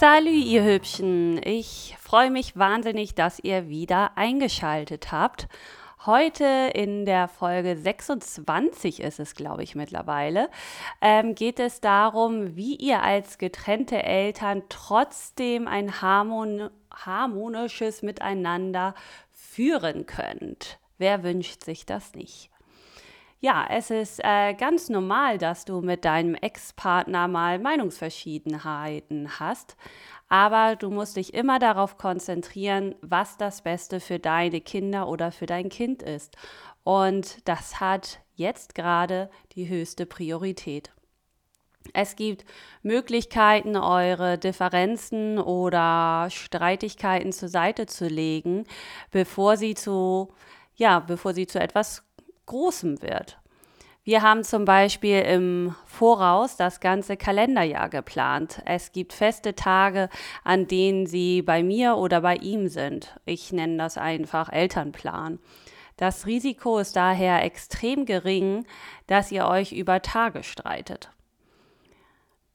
Salü, ihr Hübschen. Ich freue mich wahnsinnig, dass ihr wieder eingeschaltet habt. Heute in der Folge 26 ist es, glaube ich, mittlerweile, ähm, geht es darum, wie ihr als getrennte Eltern trotzdem ein harmon harmonisches Miteinander führen könnt. Wer wünscht sich das nicht? Ja, es ist äh, ganz normal, dass du mit deinem Ex-Partner mal Meinungsverschiedenheiten hast, aber du musst dich immer darauf konzentrieren, was das Beste für deine Kinder oder für dein Kind ist. Und das hat jetzt gerade die höchste Priorität. Es gibt Möglichkeiten, eure Differenzen oder Streitigkeiten zur Seite zu legen, bevor sie zu, ja, bevor sie zu etwas Großem wird. Wir haben zum Beispiel im Voraus das ganze Kalenderjahr geplant. Es gibt feste Tage, an denen Sie bei mir oder bei ihm sind. Ich nenne das einfach Elternplan. Das Risiko ist daher extrem gering, dass ihr euch über Tage streitet.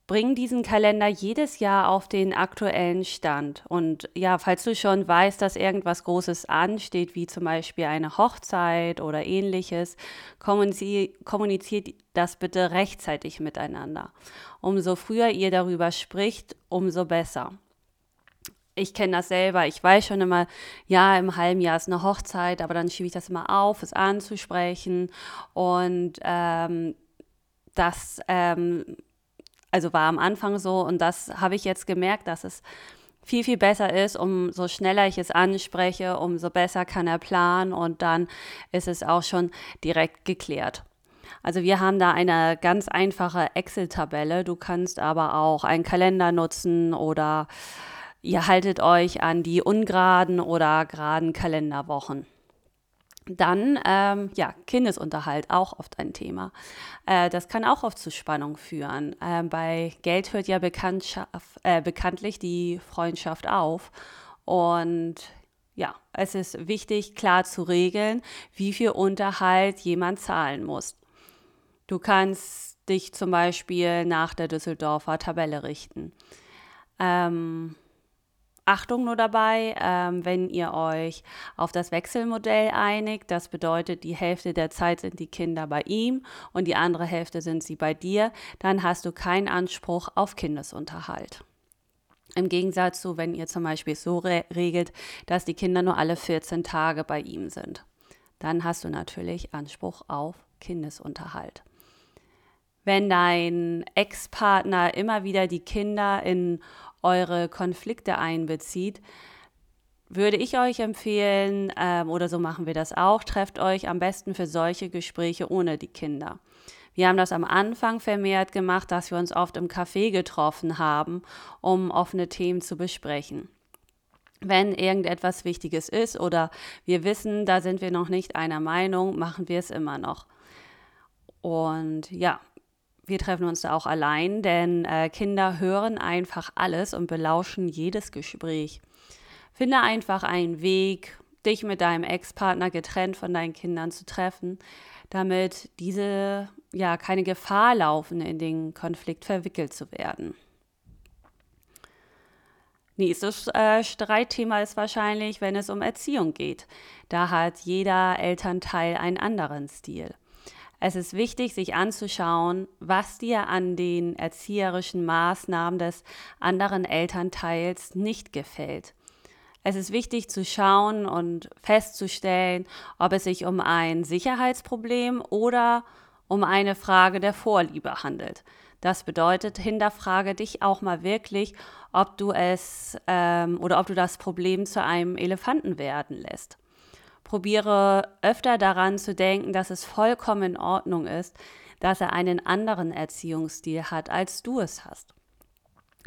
Bring diesen Kalender jedes Jahr auf den aktuellen Stand. Und ja, falls du schon weißt, dass irgendwas Großes ansteht, wie zum Beispiel eine Hochzeit oder ähnliches, kommuniziert das bitte rechtzeitig miteinander. Umso früher ihr darüber spricht, umso besser. Ich kenne das selber. Ich weiß schon immer, ja, im halben Jahr ist eine Hochzeit, aber dann schiebe ich das immer auf, es anzusprechen. Und ähm, das ähm, also war am Anfang so und das habe ich jetzt gemerkt, dass es viel, viel besser ist, umso schneller ich es anspreche, umso besser kann er planen und dann ist es auch schon direkt geklärt. Also wir haben da eine ganz einfache Excel-Tabelle. Du kannst aber auch einen Kalender nutzen oder ihr haltet euch an die ungeraden oder geraden Kalenderwochen. Dann, ähm, ja, Kindesunterhalt, auch oft ein Thema. Äh, das kann auch oft zu Spannung führen. Äh, bei Geld hört ja äh, bekanntlich die Freundschaft auf. Und ja, es ist wichtig, klar zu regeln, wie viel Unterhalt jemand zahlen muss. Du kannst dich zum Beispiel nach der Düsseldorfer Tabelle richten. Ähm, Achtung nur dabei, ähm, wenn ihr euch auf das Wechselmodell einigt, das bedeutet, die Hälfte der Zeit sind die Kinder bei ihm und die andere Hälfte sind sie bei dir, dann hast du keinen Anspruch auf Kindesunterhalt. Im Gegensatz zu, wenn ihr zum Beispiel so re regelt, dass die Kinder nur alle 14 Tage bei ihm sind. Dann hast du natürlich Anspruch auf Kindesunterhalt. Wenn dein Ex-Partner immer wieder die Kinder in eure Konflikte einbezieht, würde ich euch empfehlen, ähm, oder so machen wir das auch, trefft euch am besten für solche Gespräche ohne die Kinder. Wir haben das am Anfang vermehrt gemacht, dass wir uns oft im Café getroffen haben, um offene Themen zu besprechen. Wenn irgendetwas Wichtiges ist oder wir wissen, da sind wir noch nicht einer Meinung, machen wir es immer noch. Und ja, wir treffen uns da auch allein, denn äh, Kinder hören einfach alles und belauschen jedes Gespräch. Finde einfach einen Weg, dich mit deinem Ex-Partner getrennt von deinen Kindern zu treffen, damit diese ja keine Gefahr laufen, in den Konflikt verwickelt zu werden. Nächstes äh, Streitthema ist wahrscheinlich, wenn es um Erziehung geht. Da hat jeder Elternteil einen anderen Stil. Es ist wichtig, sich anzuschauen, was dir an den erzieherischen Maßnahmen des anderen Elternteils nicht gefällt. Es ist wichtig zu schauen und festzustellen, ob es sich um ein Sicherheitsproblem oder um eine Frage der Vorliebe handelt. Das bedeutet, hinterfrage dich auch mal wirklich, ob du es ähm, oder ob du das Problem zu einem Elefanten werden lässt. Probiere öfter daran zu denken, dass es vollkommen in Ordnung ist, dass er einen anderen Erziehungsstil hat, als du es hast.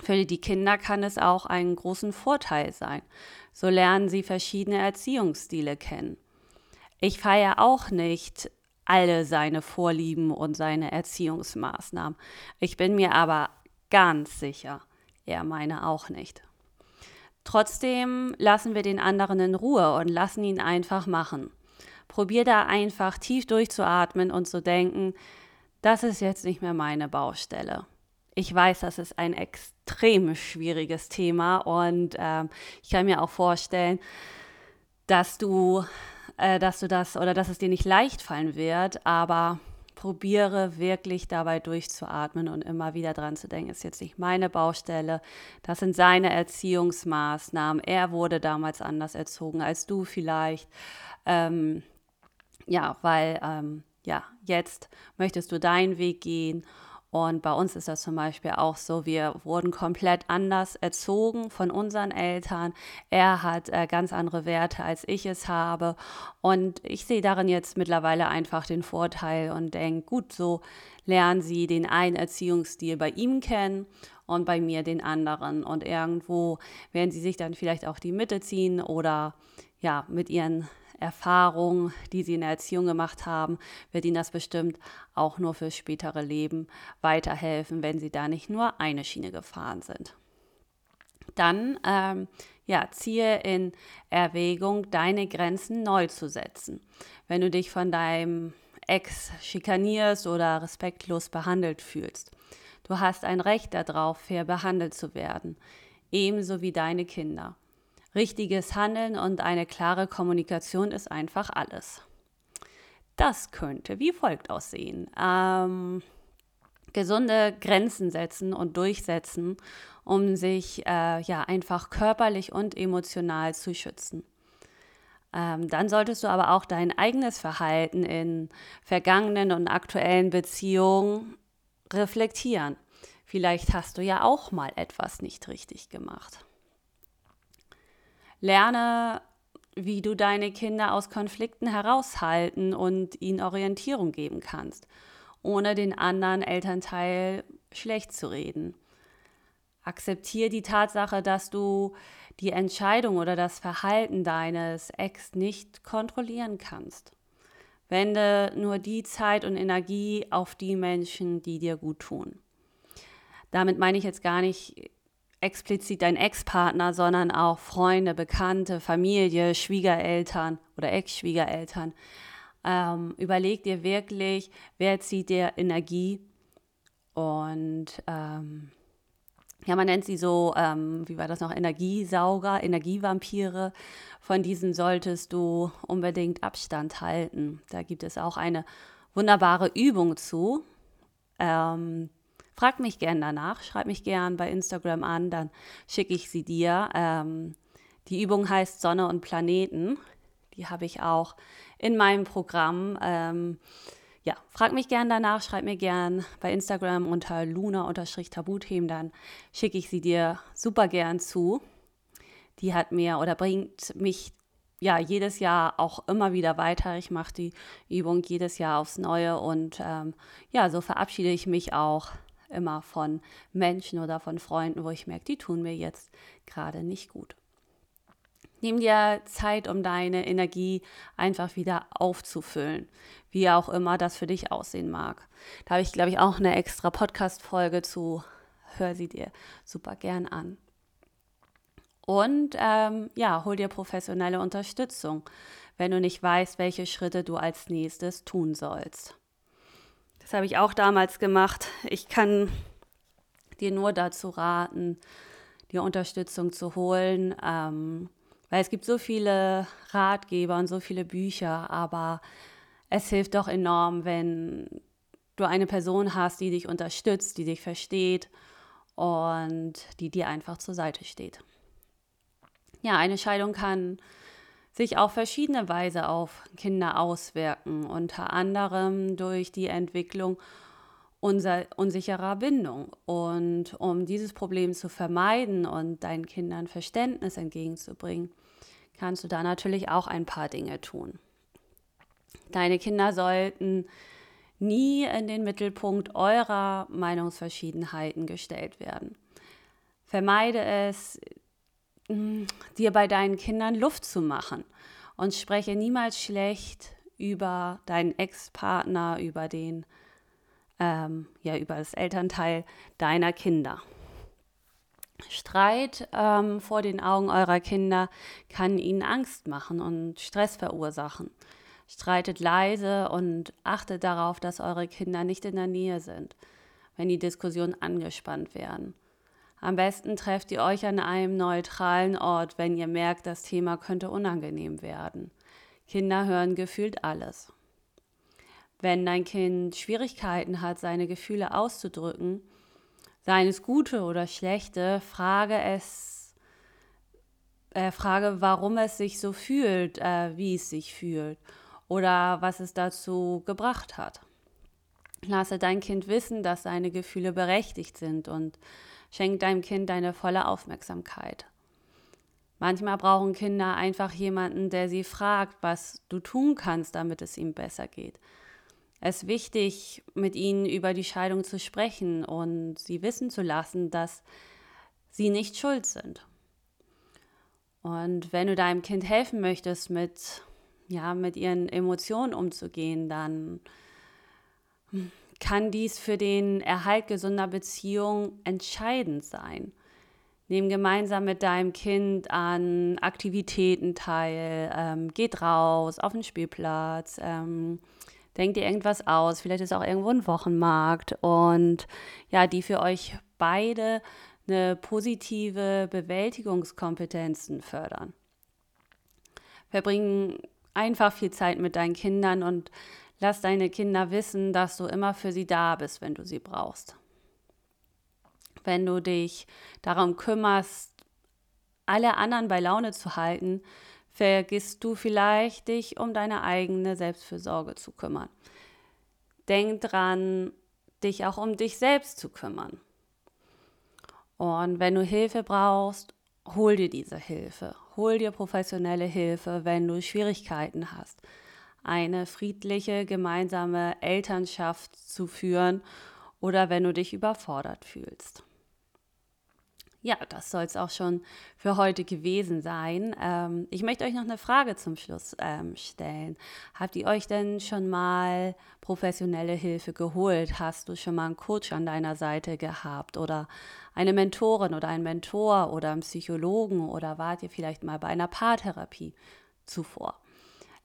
Für die Kinder kann es auch einen großen Vorteil sein. So lernen sie verschiedene Erziehungsstile kennen. Ich feiere auch nicht alle seine Vorlieben und seine Erziehungsmaßnahmen. Ich bin mir aber ganz sicher, er meine auch nicht. Trotzdem lassen wir den anderen in Ruhe und lassen ihn einfach machen. Probier da einfach tief durchzuatmen und zu denken, das ist jetzt nicht mehr meine Baustelle. ich weiß, das ist ein extrem schwieriges Thema und ähm, ich kann mir auch vorstellen, dass du, äh, dass du das oder dass es dir nicht leicht fallen wird, aber probiere wirklich dabei durchzuatmen und immer wieder dran zu denken, ist jetzt nicht meine Baustelle, das sind seine Erziehungsmaßnahmen, er wurde damals anders erzogen als du vielleicht. Ähm, ja, weil ähm, ja, jetzt möchtest du deinen Weg gehen und bei uns ist das zum Beispiel auch so, wir wurden komplett anders erzogen von unseren Eltern. Er hat äh, ganz andere Werte, als ich es habe. Und ich sehe darin jetzt mittlerweile einfach den Vorteil und denke, gut, so lernen sie den einen Erziehungsstil bei ihm kennen und bei mir den anderen. Und irgendwo werden sie sich dann vielleicht auch die Mitte ziehen oder ja, mit ihren Erfahrung, die sie in der Erziehung gemacht haben, wird ihnen das bestimmt auch nur fürs spätere Leben weiterhelfen, wenn sie da nicht nur eine Schiene gefahren sind. Dann ähm, ja, ziehe in Erwägung, deine Grenzen neu zu setzen. Wenn du dich von deinem Ex schikanierst oder respektlos behandelt fühlst. Du hast ein Recht darauf, fair behandelt zu werden, ebenso wie deine Kinder. Richtiges Handeln und eine klare Kommunikation ist einfach alles. Das könnte wie folgt aussehen. Ähm, gesunde Grenzen setzen und durchsetzen, um sich äh, ja einfach körperlich und emotional zu schützen. Ähm, dann solltest du aber auch dein eigenes Verhalten in vergangenen und aktuellen Beziehungen reflektieren. Vielleicht hast du ja auch mal etwas nicht richtig gemacht. Lerne, wie du deine Kinder aus Konflikten heraushalten und ihnen Orientierung geben kannst, ohne den anderen Elternteil schlecht zu reden. Akzeptiere die Tatsache, dass du die Entscheidung oder das Verhalten deines Ex nicht kontrollieren kannst. Wende nur die Zeit und Energie auf die Menschen, die dir gut tun. Damit meine ich jetzt gar nicht explizit dein Ex-Partner, sondern auch Freunde, Bekannte, Familie, Schwiegereltern oder Ex-Schwiegereltern. Ähm, überleg dir wirklich, wer zieht dir Energie und ähm, ja, man nennt sie so, ähm, wie war das noch, Energiesauger, Energievampire. Von diesen solltest du unbedingt Abstand halten. Da gibt es auch eine wunderbare Übung zu. Ähm, Frag mich gern danach, schreib mich gern bei Instagram an, dann schicke ich sie dir. Ähm, die Übung heißt Sonne und Planeten. Die habe ich auch in meinem Programm. Ähm, ja, frag mich gern danach, schreib mir gern bei Instagram unter luna-tabuthemen, dann schicke ich sie dir super gern zu. Die hat mir oder bringt mich ja jedes Jahr auch immer wieder weiter. Ich mache die Übung jedes Jahr aufs Neue und ähm, ja, so verabschiede ich mich auch immer von Menschen oder von Freunden, wo ich merke, die tun mir jetzt gerade nicht gut. Nimm dir Zeit, um deine Energie einfach wieder aufzufüllen, wie auch immer das für dich aussehen mag. Da habe ich, glaube ich, auch eine extra Podcast-Folge zu. Hör sie dir super gern an. Und ähm, ja, hol dir professionelle Unterstützung, wenn du nicht weißt, welche Schritte du als nächstes tun sollst. Das habe ich auch damals gemacht. Ich kann dir nur dazu raten, die Unterstützung zu holen, ähm, weil es gibt so viele Ratgeber und so viele Bücher, aber es hilft doch enorm, wenn du eine Person hast, die dich unterstützt, die dich versteht und die dir einfach zur Seite steht. Ja, eine Scheidung kann sich auf verschiedene Weise auf Kinder auswirken, unter anderem durch die Entwicklung unser, unsicherer Bindung. Und um dieses Problem zu vermeiden und deinen Kindern Verständnis entgegenzubringen, kannst du da natürlich auch ein paar Dinge tun. Deine Kinder sollten nie in den Mittelpunkt eurer Meinungsverschiedenheiten gestellt werden. Vermeide es, dir bei deinen Kindern Luft zu machen und spreche niemals schlecht über deinen Ex-Partner, über den, ähm, ja, über das Elternteil deiner Kinder. Streit ähm, vor den Augen eurer Kinder kann ihnen Angst machen und Stress verursachen. Streitet leise und achtet darauf, dass eure Kinder nicht in der Nähe sind. wenn die Diskussionen angespannt werden. Am besten trefft ihr euch an einem neutralen Ort, wenn ihr merkt, das Thema könnte unangenehm werden. Kinder hören gefühlt alles. Wenn dein Kind Schwierigkeiten hat, seine Gefühle auszudrücken, seien es gute oder schlechte, frage es, äh, frage, warum es sich so fühlt, äh, wie es sich fühlt oder was es dazu gebracht hat. Lasse dein Kind wissen, dass seine Gefühle berechtigt sind und schenk deinem Kind deine volle Aufmerksamkeit. Manchmal brauchen Kinder einfach jemanden, der sie fragt, was du tun kannst, damit es ihm besser geht. Es ist wichtig, mit ihnen über die Scheidung zu sprechen und sie wissen zu lassen, dass sie nicht schuld sind. Und wenn du deinem Kind helfen möchtest, mit, ja, mit ihren Emotionen umzugehen, dann kann dies für den Erhalt gesunder Beziehung entscheidend sein. Nimm gemeinsam mit deinem Kind an Aktivitäten teil, ähm, geht raus auf den Spielplatz, ähm, denkt dir irgendwas aus, vielleicht ist auch irgendwo ein Wochenmarkt und ja, die für euch beide eine positive Bewältigungskompetenzen fördern. Verbringen einfach viel Zeit mit deinen Kindern und Lass deine Kinder wissen, dass du immer für sie da bist, wenn du sie brauchst. Wenn du dich darum kümmerst, alle anderen bei Laune zu halten, vergisst du vielleicht, dich um deine eigene Selbstfürsorge zu kümmern. Denk dran, dich auch um dich selbst zu kümmern. Und wenn du Hilfe brauchst, hol dir diese Hilfe. Hol dir professionelle Hilfe, wenn du Schwierigkeiten hast eine friedliche gemeinsame Elternschaft zu führen oder wenn du dich überfordert fühlst. Ja, das soll es auch schon für heute gewesen sein. Ähm, ich möchte euch noch eine Frage zum Schluss ähm, stellen. Habt ihr euch denn schon mal professionelle Hilfe geholt? Hast du schon mal einen Coach an deiner Seite gehabt oder eine Mentorin oder einen Mentor oder einen Psychologen oder wart ihr vielleicht mal bei einer Paartherapie zuvor?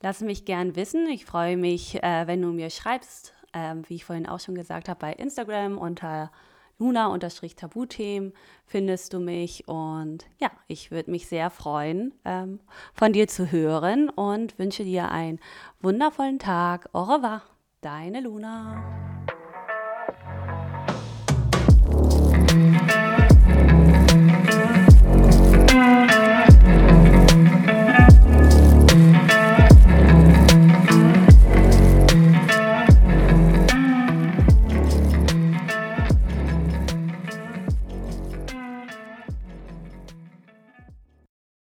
Lass mich gern wissen. Ich freue mich, äh, wenn du mir schreibst, äh, wie ich vorhin auch schon gesagt habe, bei Instagram unter Luna-Tabuthemen findest du mich. Und ja, ich würde mich sehr freuen, ähm, von dir zu hören und wünsche dir einen wundervollen Tag. Au revoir, deine Luna.